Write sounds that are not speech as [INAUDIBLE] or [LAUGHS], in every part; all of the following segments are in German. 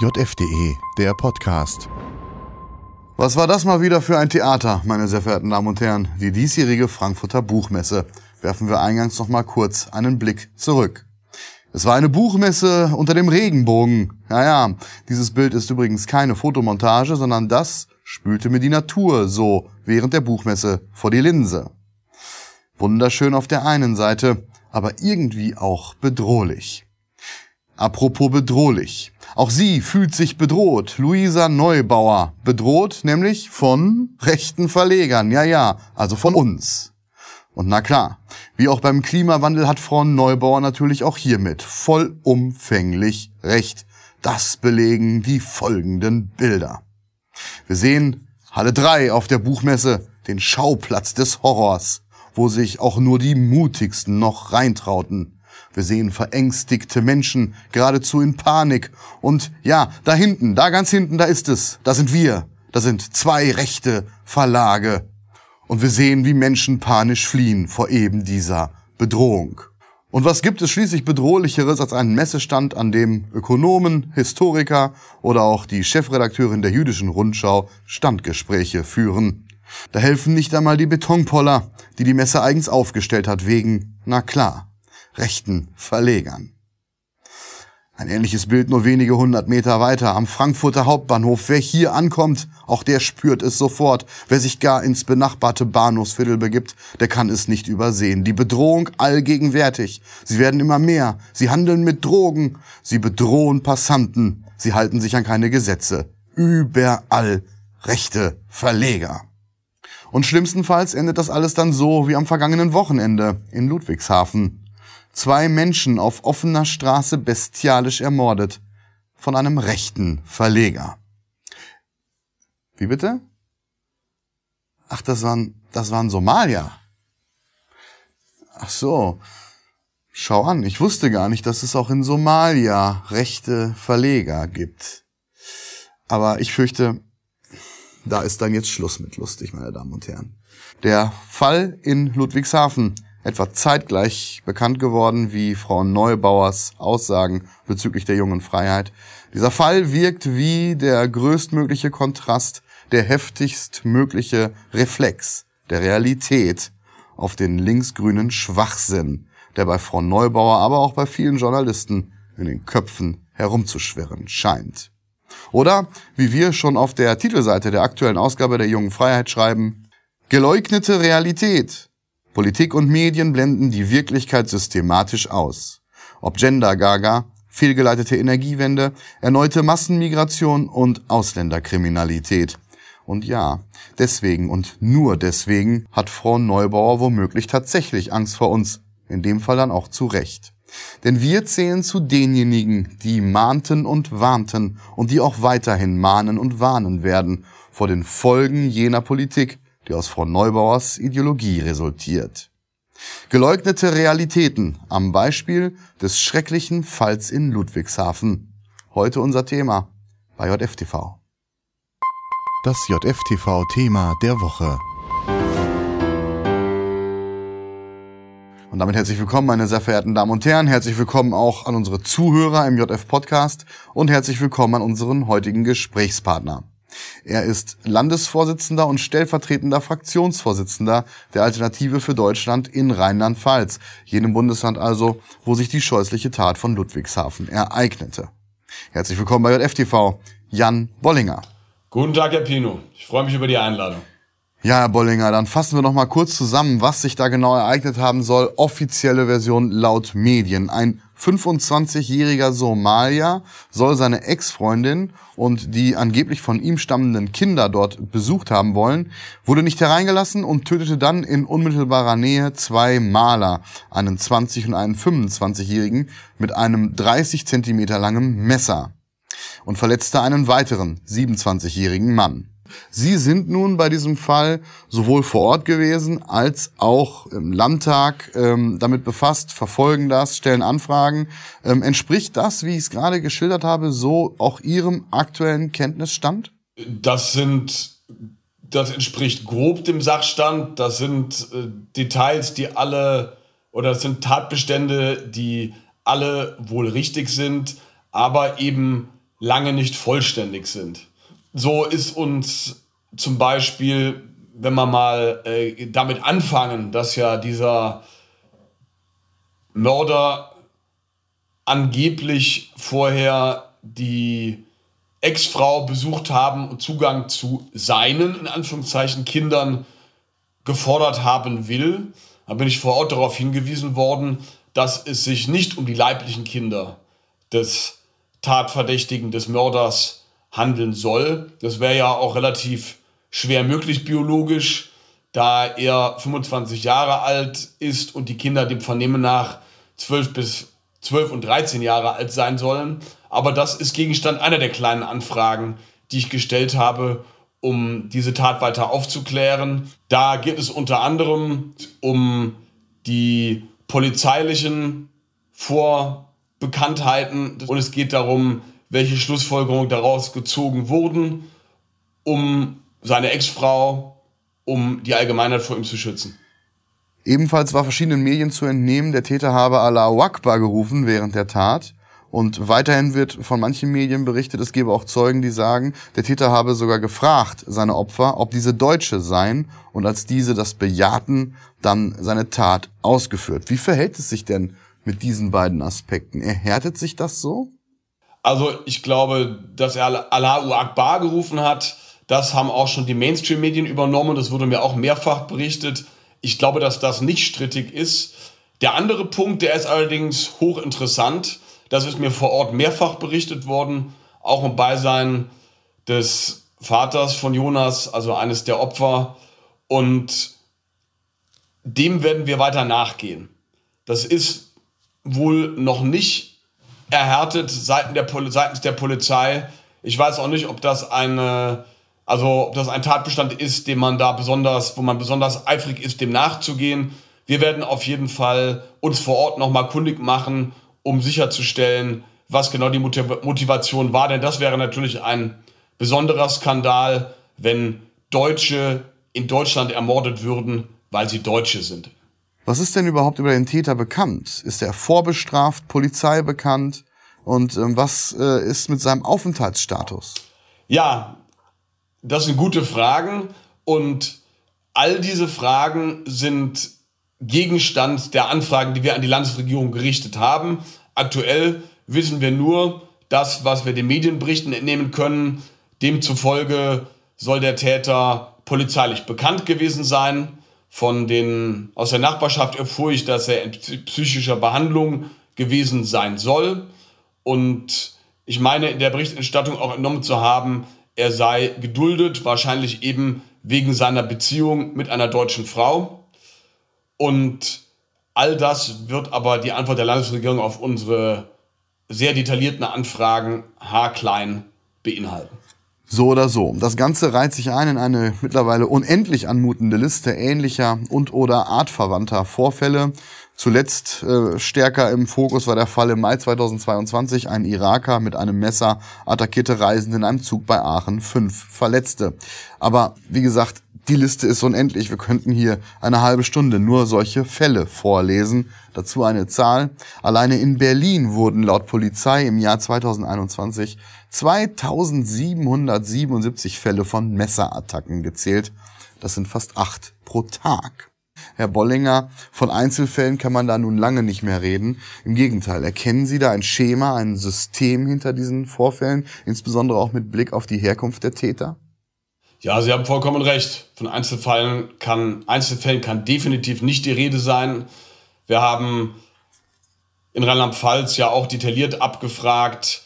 JFDE, der Podcast. Was war das mal wieder für ein Theater, meine sehr verehrten Damen und Herren? Die diesjährige Frankfurter Buchmesse. Werfen wir eingangs noch mal kurz einen Blick zurück. Es war eine Buchmesse unter dem Regenbogen. Ja, ja, dieses Bild ist übrigens keine Fotomontage, sondern das spülte mir die Natur so während der Buchmesse vor die Linse. Wunderschön auf der einen Seite, aber irgendwie auch bedrohlich. Apropos bedrohlich. Auch sie fühlt sich bedroht. Luisa Neubauer. Bedroht nämlich von rechten Verlegern. Ja, ja, also von uns. Und na klar, wie auch beim Klimawandel hat Frau Neubauer natürlich auch hiermit vollumfänglich recht. Das belegen die folgenden Bilder. Wir sehen Halle 3 auf der Buchmesse, den Schauplatz des Horrors, wo sich auch nur die mutigsten noch reintrauten. Wir sehen verängstigte Menschen, geradezu in Panik. Und ja, da hinten, da ganz hinten, da ist es. Da sind wir. Da sind zwei rechte Verlage. Und wir sehen, wie Menschen panisch fliehen vor eben dieser Bedrohung. Und was gibt es schließlich bedrohlicheres als einen Messestand, an dem Ökonomen, Historiker oder auch die Chefredakteurin der jüdischen Rundschau Standgespräche führen? Da helfen nicht einmal die Betonpoller, die die Messe eigens aufgestellt hat, wegen, na klar, rechten Verlegern. Ein ähnliches Bild nur wenige hundert Meter weiter am Frankfurter Hauptbahnhof. Wer hier ankommt, auch der spürt es sofort. Wer sich gar ins benachbarte Bahnhofsviertel begibt, der kann es nicht übersehen. Die Bedrohung allgegenwärtig. Sie werden immer mehr. Sie handeln mit Drogen. Sie bedrohen Passanten. Sie halten sich an keine Gesetze. Überall rechte Verleger. Und schlimmstenfalls endet das alles dann so wie am vergangenen Wochenende in Ludwigshafen zwei Menschen auf offener Straße bestialisch ermordet von einem rechten Verleger. Wie bitte? Ach, das waren, das waren Somalier. Ach so. Schau an, ich wusste gar nicht, dass es auch in Somalia rechte Verleger gibt. Aber ich fürchte, da ist dann jetzt Schluss mit lustig, meine Damen und Herren. Der Fall in Ludwigshafen etwa zeitgleich bekannt geworden wie Frau Neubauers Aussagen bezüglich der jungen Freiheit. Dieser Fall wirkt wie der größtmögliche Kontrast, der heftigst mögliche Reflex der Realität auf den linksgrünen Schwachsinn, der bei Frau Neubauer, aber auch bei vielen Journalisten in den Köpfen herumzuschwirren scheint. Oder, wie wir schon auf der Titelseite der aktuellen Ausgabe der Jungen Freiheit schreiben, geleugnete Realität Politik und Medien blenden die Wirklichkeit systematisch aus. Ob Gender-Gaga, fehlgeleitete Energiewende, erneute Massenmigration und Ausländerkriminalität. Und ja, deswegen und nur deswegen hat Frau Neubauer womöglich tatsächlich Angst vor uns, in dem Fall dann auch zu Recht. Denn wir zählen zu denjenigen, die mahnten und warnten und die auch weiterhin mahnen und warnen werden vor den Folgen jener Politik, die aus Frau Neubauers Ideologie resultiert. Geleugnete Realitäten am Beispiel des schrecklichen Falls in Ludwigshafen. Heute unser Thema bei JFTV. Das JFTV-Thema der Woche. Und damit herzlich willkommen, meine sehr verehrten Damen und Herren. Herzlich willkommen auch an unsere Zuhörer im JF-Podcast und herzlich willkommen an unseren heutigen Gesprächspartner. Er ist Landesvorsitzender und stellvertretender Fraktionsvorsitzender der Alternative für Deutschland in Rheinland-Pfalz, jenem Bundesland also, wo sich die scheußliche Tat von Ludwigshafen ereignete. Herzlich willkommen bei JFTV, Jan Bollinger. Guten Tag, Herr Pino. Ich freue mich über die Einladung. Ja, Herr Bollinger, dann fassen wir noch mal kurz zusammen, was sich da genau ereignet haben soll. Offizielle Version laut Medien. Ein 25-jähriger Somalier soll seine Ex-Freundin und die angeblich von ihm stammenden Kinder dort besucht haben wollen, wurde nicht hereingelassen und tötete dann in unmittelbarer Nähe zwei Maler, einen 20- und einen 25-jährigen, mit einem 30 Zentimeter langen Messer und verletzte einen weiteren 27-jährigen Mann. Sie sind nun bei diesem Fall sowohl vor Ort gewesen als auch im Landtag ähm, damit befasst, verfolgen das, stellen Anfragen. Ähm, entspricht das, wie ich es gerade geschildert habe, so auch Ihrem aktuellen Kenntnisstand? Das sind, das entspricht grob dem Sachstand. Das sind äh, Details, die alle oder das sind Tatbestände, die alle wohl richtig sind, aber eben lange nicht vollständig sind. So ist uns zum Beispiel, wenn wir mal äh, damit anfangen, dass ja dieser Mörder angeblich vorher die Ex-Frau besucht haben und Zugang zu seinen, in Anführungszeichen, Kindern gefordert haben will. Da bin ich vor Ort darauf hingewiesen worden, dass es sich nicht um die leiblichen Kinder des Tatverdächtigen, des Mörders handeln soll. Das wäre ja auch relativ schwer möglich biologisch, da er 25 Jahre alt ist und die Kinder dem Vernehmen nach 12 bis 12 und 13 Jahre alt sein sollen. Aber das ist Gegenstand einer der kleinen Anfragen, die ich gestellt habe, um diese Tat weiter aufzuklären. Da geht es unter anderem um die polizeilichen Vorbekanntheiten und es geht darum, welche Schlussfolgerungen daraus gezogen wurden, um seine Ex-Frau, um die Allgemeinheit vor ihm zu schützen. Ebenfalls war verschiedenen Medien zu entnehmen, der Täter habe Allahu Akbar gerufen während der Tat. Und weiterhin wird von manchen Medien berichtet, es gebe auch Zeugen, die sagen, der Täter habe sogar gefragt, seine Opfer, ob diese Deutsche seien und als diese das bejahten, dann seine Tat ausgeführt. Wie verhält es sich denn mit diesen beiden Aspekten? Erhärtet sich das so? Also ich glaube, dass er Allahu Akbar gerufen hat, das haben auch schon die Mainstream-Medien übernommen. Das wurde mir auch mehrfach berichtet. Ich glaube, dass das nicht strittig ist. Der andere Punkt, der ist allerdings hochinteressant. Das ist mir vor Ort mehrfach berichtet worden, auch im Beisein des Vaters von Jonas, also eines der Opfer. Und dem werden wir weiter nachgehen. Das ist wohl noch nicht erhärtet seitens der, seitens der Polizei. Ich weiß auch nicht, ob das eine also ob das ein Tatbestand ist, den man da besonders, wo man besonders eifrig ist, dem nachzugehen. Wir werden auf jeden Fall uns vor Ort nochmal kundig machen, um sicherzustellen, was genau die Motivation war. Denn das wäre natürlich ein besonderer Skandal, wenn Deutsche in Deutschland ermordet würden, weil sie Deutsche sind. Was ist denn überhaupt über den Täter bekannt? Ist er vorbestraft, Polizei bekannt? Und ähm, was äh, ist mit seinem Aufenthaltsstatus? Ja, das sind gute Fragen und all diese Fragen sind Gegenstand der Anfragen, die wir an die Landesregierung gerichtet haben. Aktuell wissen wir nur das, was wir den Medienberichten entnehmen können. Demzufolge soll der Täter polizeilich bekannt gewesen sein. Von den, aus der Nachbarschaft erfuhr ich, dass er in psychischer Behandlung gewesen sein soll. Und ich meine, in der Berichterstattung auch entnommen zu haben, er sei geduldet, wahrscheinlich eben wegen seiner Beziehung mit einer deutschen Frau. Und all das wird aber die Antwort der Landesregierung auf unsere sehr detaillierten Anfragen haarklein beinhalten. So oder so. Das Ganze reiht sich ein in eine mittlerweile unendlich anmutende Liste ähnlicher und oder artverwandter Vorfälle, Zuletzt äh, stärker im Fokus war der Fall im Mai 2022. Ein Iraker mit einem Messer attackierte Reisende in einem Zug bei Aachen. Fünf Verletzte. Aber wie gesagt, die Liste ist unendlich. Wir könnten hier eine halbe Stunde nur solche Fälle vorlesen. Dazu eine Zahl. Alleine in Berlin wurden laut Polizei im Jahr 2021 2777 Fälle von Messerattacken gezählt. Das sind fast acht pro Tag. Herr Bollinger, von Einzelfällen kann man da nun lange nicht mehr reden. Im Gegenteil, erkennen Sie da ein Schema, ein System hinter diesen Vorfällen, insbesondere auch mit Blick auf die Herkunft der Täter? Ja, Sie haben vollkommen recht. Von Einzelfällen kann, Einzelfällen kann definitiv nicht die Rede sein. Wir haben in Rheinland-Pfalz ja auch detailliert abgefragt,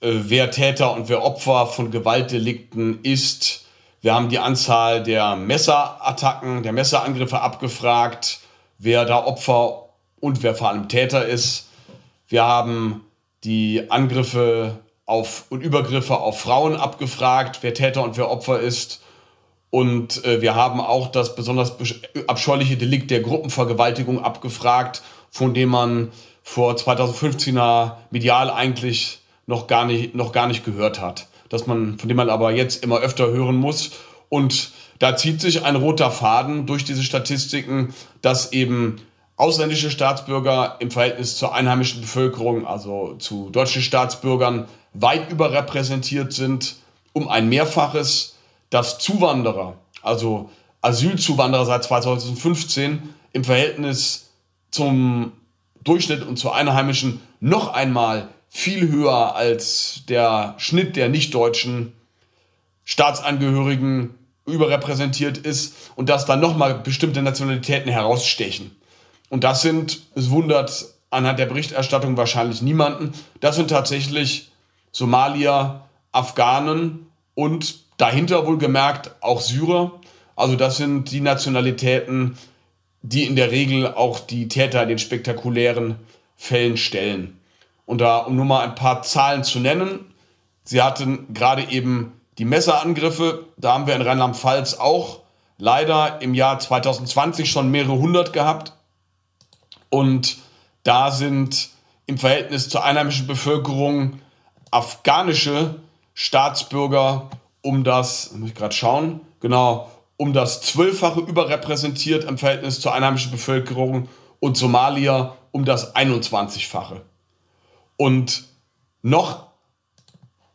äh, wer Täter und wer Opfer von Gewaltdelikten ist wir haben die Anzahl der Messerattacken, der Messerangriffe abgefragt, wer da Opfer und wer vor allem Täter ist. Wir haben die Angriffe auf und Übergriffe auf Frauen abgefragt, wer Täter und wer Opfer ist. Und äh, wir haben auch das besonders abscheuliche Delikt der Gruppenvergewaltigung abgefragt, von dem man vor 2015er medial eigentlich noch gar nicht, noch gar nicht gehört hat dass man, von dem man aber jetzt immer öfter hören muss. Und da zieht sich ein roter Faden durch diese Statistiken, dass eben ausländische Staatsbürger im Verhältnis zur einheimischen Bevölkerung, also zu deutschen Staatsbürgern, weit überrepräsentiert sind, um ein Mehrfaches, dass Zuwanderer, also Asylzuwanderer seit 2015 im Verhältnis zum Durchschnitt und zu Einheimischen noch einmal viel höher als der Schnitt der nicht-deutschen Staatsangehörigen überrepräsentiert ist und dass dann nochmal bestimmte Nationalitäten herausstechen. Und das sind, es wundert anhand der Berichterstattung wahrscheinlich niemanden, das sind tatsächlich Somalier, Afghanen und dahinter wohlgemerkt auch Syrer. Also das sind die Nationalitäten, die in der Regel auch die Täter in den spektakulären Fällen stellen. Und da, um nur mal ein paar Zahlen zu nennen, sie hatten gerade eben die Messerangriffe, da haben wir in Rheinland-Pfalz auch leider im Jahr 2020 schon mehrere hundert gehabt. Und da sind im Verhältnis zur einheimischen Bevölkerung afghanische Staatsbürger um das, muss ich gerade schauen, genau, um das Zwölffache überrepräsentiert im Verhältnis zur einheimischen Bevölkerung und Somalier um das 21-fache. Und noch,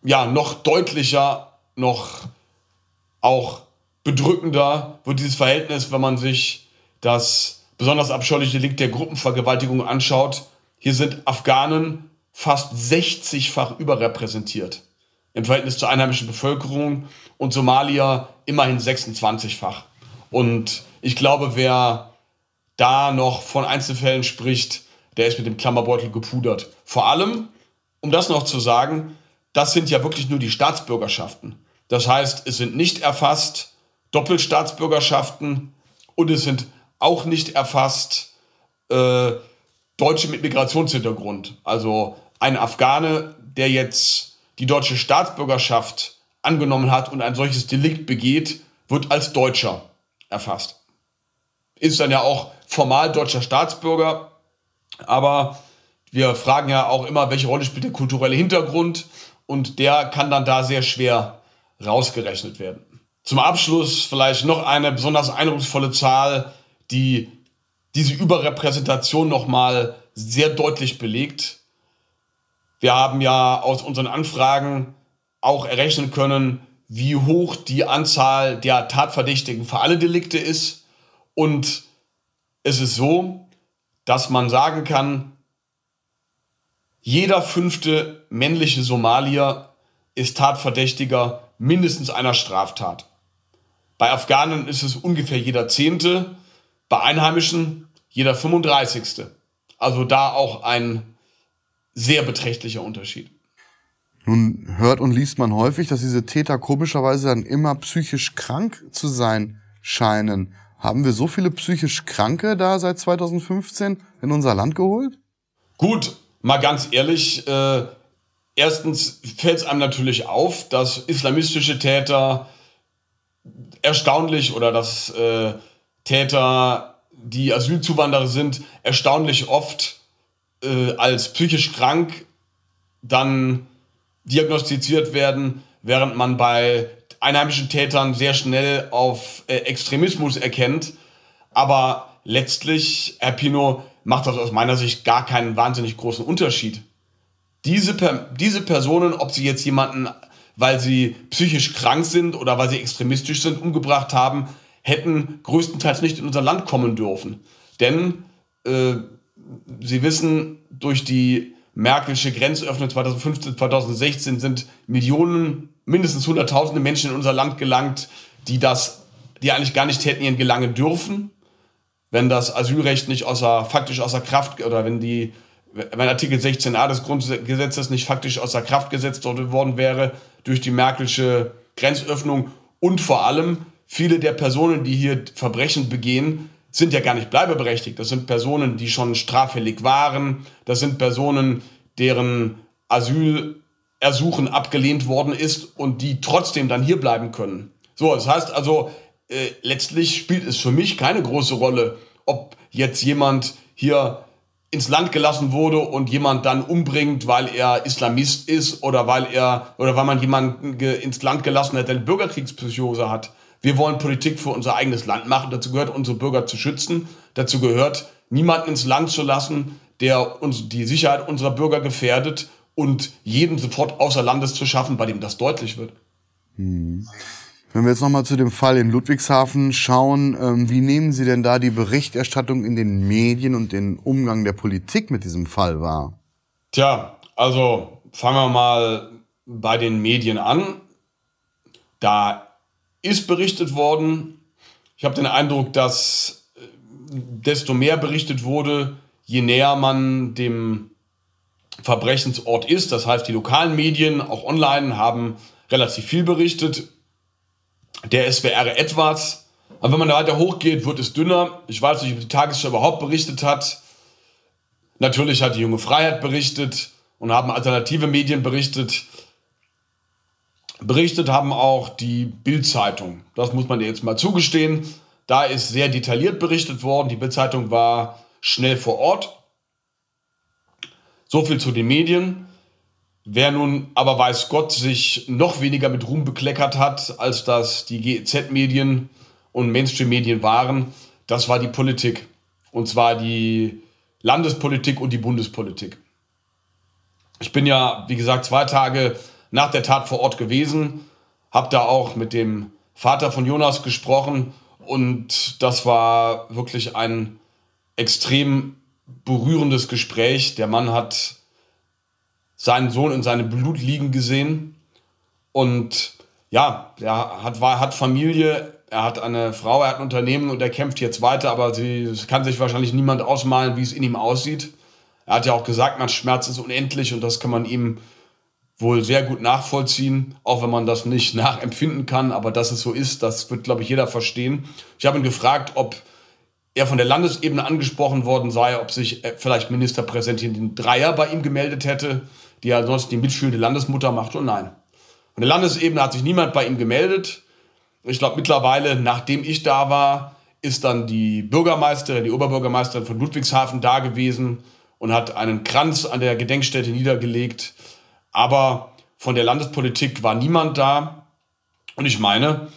ja, noch deutlicher noch auch bedrückender wird dieses Verhältnis, wenn man sich das besonders abscheuliche Delikt der Gruppenvergewaltigung anschaut. Hier sind Afghanen fast 60-fach überrepräsentiert im Verhältnis zur einheimischen Bevölkerung und Somalier immerhin 26-fach. Und ich glaube, wer da noch von Einzelfällen spricht, der ist mit dem Klammerbeutel gepudert. Vor allem, um das noch zu sagen, das sind ja wirklich nur die Staatsbürgerschaften. Das heißt, es sind nicht erfasst Doppelstaatsbürgerschaften und es sind auch nicht erfasst äh, Deutsche mit Migrationshintergrund. Also ein Afghane, der jetzt die deutsche Staatsbürgerschaft angenommen hat und ein solches Delikt begeht, wird als Deutscher erfasst. Ist dann ja auch formal deutscher Staatsbürger, aber wir fragen ja auch immer, welche Rolle spielt der kulturelle Hintergrund und der kann dann da sehr schwer rausgerechnet werden. Zum Abschluss vielleicht noch eine besonders eindrucksvolle Zahl, die diese Überrepräsentation nochmal sehr deutlich belegt. Wir haben ja aus unseren Anfragen auch errechnen können, wie hoch die Anzahl der Tatverdächtigen für alle Delikte ist. Und es ist so, dass man sagen kann, jeder fünfte männliche Somalier ist Tatverdächtiger mindestens einer Straftat. Bei Afghanen ist es ungefähr jeder Zehnte, bei Einheimischen jeder 35. Also da auch ein sehr beträchtlicher Unterschied. Nun hört und liest man häufig, dass diese Täter komischerweise dann immer psychisch krank zu sein scheinen. Haben wir so viele psychisch Kranke da seit 2015 in unser Land geholt? Gut, mal ganz ehrlich, äh, erstens fällt es einem natürlich auf, dass islamistische Täter erstaunlich oder dass äh, Täter, die Asylzuwanderer sind, erstaunlich oft äh, als psychisch krank dann diagnostiziert werden, während man bei einheimischen Tätern sehr schnell auf äh, Extremismus erkennt. Aber letztlich, Herr Pino, macht das aus meiner Sicht gar keinen wahnsinnig großen Unterschied diese, diese Personen, ob sie jetzt jemanden, weil sie psychisch krank sind oder weil sie extremistisch sind, umgebracht haben, hätten größtenteils nicht in unser Land kommen dürfen. Denn äh, Sie wissen, durch die Merkelsche Grenzöffnung 2015, 2016 sind Millionen, mindestens Hunderttausende Menschen in unser Land gelangt, die das, die eigentlich gar nicht hätten ihren gelangen dürfen, wenn das Asylrecht nicht außer, faktisch außer Kraft oder wenn die wenn Artikel 16a des Grundgesetzes nicht faktisch außer Kraft gesetzt worden wäre durch die Merkelsche Grenzöffnung und vor allem viele der Personen, die hier Verbrechen begehen, sind ja gar nicht bleibeberechtigt. Das sind Personen, die schon straffällig waren. Das sind Personen, deren Asylersuchen abgelehnt worden ist und die trotzdem dann hier bleiben können. So, das heißt also, äh, letztlich spielt es für mich keine große Rolle, ob jetzt jemand hier ins Land gelassen wurde und jemand dann umbringt, weil er Islamist ist oder weil er oder weil man jemanden ins Land gelassen hat, der eine Bürgerkriegspsychose hat. Wir wollen Politik für unser eigenes Land machen. Dazu gehört, unsere Bürger zu schützen. Dazu gehört, niemanden ins Land zu lassen, der uns die Sicherheit unserer Bürger gefährdet und jedem sofort außer Landes zu schaffen, bei dem das deutlich wird. Hm. Wenn wir jetzt nochmal zu dem Fall in Ludwigshafen schauen, ähm, wie nehmen Sie denn da die Berichterstattung in den Medien und den Umgang der Politik mit diesem Fall wahr? Tja, also fangen wir mal bei den Medien an. Da ist berichtet worden. Ich habe den Eindruck, dass äh, desto mehr berichtet wurde, je näher man dem Verbrechensort ist. Das heißt, die lokalen Medien, auch online, haben relativ viel berichtet der SWR etwas. Aber wenn man da weiter hochgeht, wird es dünner. Ich weiß nicht, ob die Tagesschau überhaupt berichtet hat. Natürlich hat die Junge Freiheit berichtet und haben alternative Medien berichtet. Berichtet haben auch die Bild-Zeitung. Das muss man jetzt mal zugestehen. Da ist sehr detailliert berichtet worden. Die Bild-Zeitung war schnell vor Ort. So viel zu den Medien. Wer nun aber weiß Gott sich noch weniger mit Ruhm bekleckert hat, als das die GEZ-Medien und Mainstream-Medien waren, das war die Politik. Und zwar die Landespolitik und die Bundespolitik. Ich bin ja, wie gesagt, zwei Tage nach der Tat vor Ort gewesen, habe da auch mit dem Vater von Jonas gesprochen und das war wirklich ein extrem berührendes Gespräch. Der Mann hat seinen Sohn in seinem Blut liegen gesehen. Und ja, er hat, war, hat Familie, er hat eine Frau, er hat ein Unternehmen und er kämpft jetzt weiter, aber sie kann sich wahrscheinlich niemand ausmalen, wie es in ihm aussieht. Er hat ja auch gesagt, mein Schmerz ist unendlich und das kann man ihm wohl sehr gut nachvollziehen, auch wenn man das nicht [LAUGHS] nachempfinden kann, aber dass es so ist, das wird, glaube ich, jeder verstehen. Ich habe ihn gefragt, ob er von der Landesebene angesprochen worden sei, ob sich äh, vielleicht Ministerpräsidentin Dreier bei ihm gemeldet hätte die ja sonst die mitfühlende Landesmutter macht. Und nein. Von der Landesebene hat sich niemand bei ihm gemeldet. Ich glaube, mittlerweile, nachdem ich da war, ist dann die Bürgermeisterin, die Oberbürgermeisterin von Ludwigshafen da gewesen und hat einen Kranz an der Gedenkstätte niedergelegt. Aber von der Landespolitik war niemand da. Und ich meine,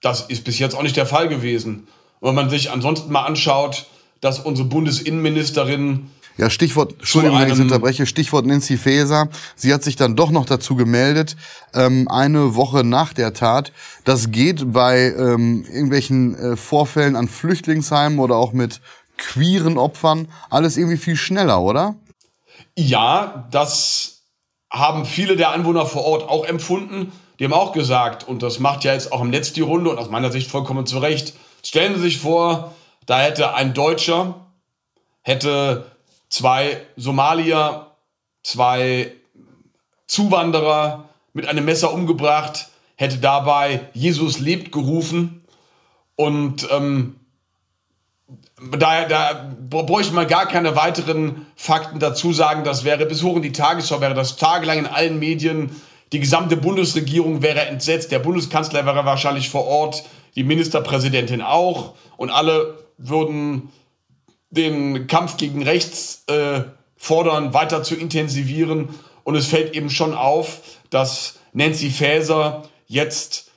das ist bis jetzt auch nicht der Fall gewesen. wenn man sich ansonsten mal anschaut, dass unsere Bundesinnenministerin ja, Stichwort, Entschuldigung, wenn ich unterbreche, Stichwort Nancy Faeser. Sie hat sich dann doch noch dazu gemeldet, ähm, eine Woche nach der Tat. Das geht bei ähm, irgendwelchen äh, Vorfällen an Flüchtlingsheimen oder auch mit queeren Opfern alles irgendwie viel schneller, oder? Ja, das haben viele der Anwohner vor Ort auch empfunden. Die haben auch gesagt, und das macht ja jetzt auch im Netz die Runde und aus meiner Sicht vollkommen zu Recht. Stellen Sie sich vor, da hätte ein Deutscher, hätte zwei Somalier, zwei Zuwanderer mit einem Messer umgebracht, hätte dabei Jesus lebt gerufen und ähm, da, da bräuchte man gar keine weiteren Fakten dazu sagen. Das wäre bis hoch in die Tagesschau, wäre das tagelang in allen Medien. Die gesamte Bundesregierung wäre entsetzt. Der Bundeskanzler wäre wahrscheinlich vor Ort, die Ministerpräsidentin auch. Und alle würden den Kampf gegen rechts äh, fordern, weiter zu intensivieren. Und es fällt eben schon auf, dass Nancy Faeser jetzt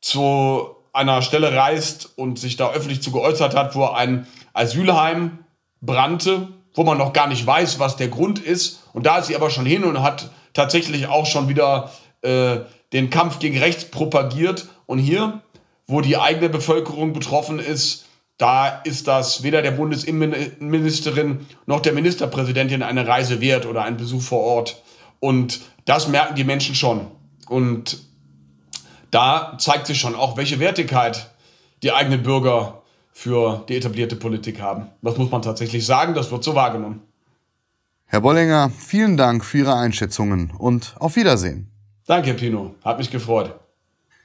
zu einer Stelle reist und sich da öffentlich zu geäußert hat, wo ein Asylheim brannte, wo man noch gar nicht weiß, was der Grund ist. Und da ist sie aber schon hin und hat tatsächlich auch schon wieder äh, den Kampf gegen rechts propagiert. Und hier, wo die eigene Bevölkerung betroffen ist, da ist das weder der Bundesinnenministerin noch der Ministerpräsidentin eine Reise wert oder ein Besuch vor Ort. Und das merken die Menschen schon. Und da zeigt sich schon auch, welche Wertigkeit die eigenen Bürger für die etablierte Politik haben. Das muss man tatsächlich sagen, das wird so wahrgenommen. Herr Bollinger, vielen Dank für Ihre Einschätzungen und auf Wiedersehen. Danke, Herr Pino. Hat mich gefreut.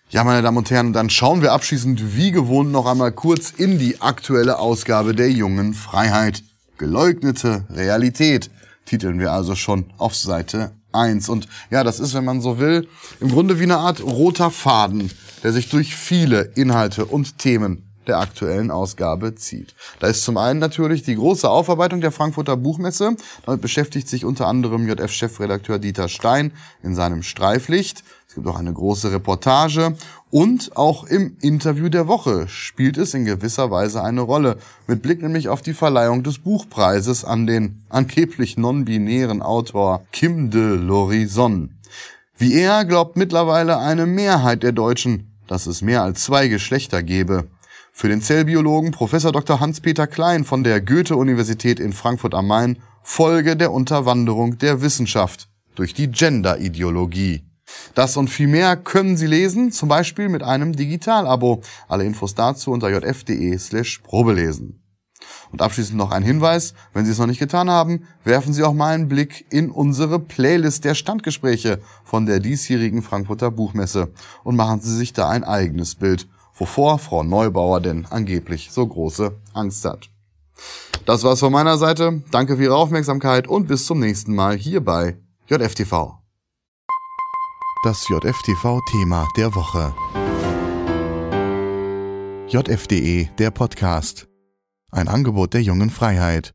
Ja, meine Damen und Herren, dann schauen wir abschließend wie gewohnt noch einmal kurz in die aktuelle Ausgabe der jungen Freiheit. Geleugnete Realität titeln wir also schon auf Seite 1. Und ja, das ist, wenn man so will, im Grunde wie eine Art roter Faden, der sich durch viele Inhalte und Themen der aktuellen Ausgabe zieht. Da ist zum einen natürlich die große Aufarbeitung der Frankfurter Buchmesse. Damit beschäftigt sich unter anderem JF-Chefredakteur Dieter Stein in seinem Streiflicht. Es gibt auch eine große Reportage und auch im Interview der Woche spielt es in gewisser Weise eine Rolle, mit Blick nämlich auf die Verleihung des Buchpreises an den angeblich non-binären Autor Kim de Lorison. Wie er glaubt mittlerweile eine Mehrheit der Deutschen, dass es mehr als zwei Geschlechter gebe. Für den Zellbiologen Prof. Dr. Hans-Peter Klein von der Goethe-Universität in Frankfurt am Main Folge der Unterwanderung der Wissenschaft durch die Gender-Ideologie. Das und viel mehr können Sie lesen, zum Beispiel mit einem Digital-Abo. Alle Infos dazu unter jf.de slash probelesen. Und abschließend noch ein Hinweis, wenn Sie es noch nicht getan haben, werfen Sie auch mal einen Blick in unsere Playlist der Standgespräche von der diesjährigen Frankfurter Buchmesse und machen Sie sich da ein eigenes Bild, wovor Frau Neubauer denn angeblich so große Angst hat. Das war's von meiner Seite. Danke für Ihre Aufmerksamkeit und bis zum nächsten Mal hier bei JFTV. Das JFTV-Thema der Woche. JFDE, der Podcast. Ein Angebot der jungen Freiheit.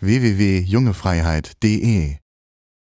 www.jungefreiheit.de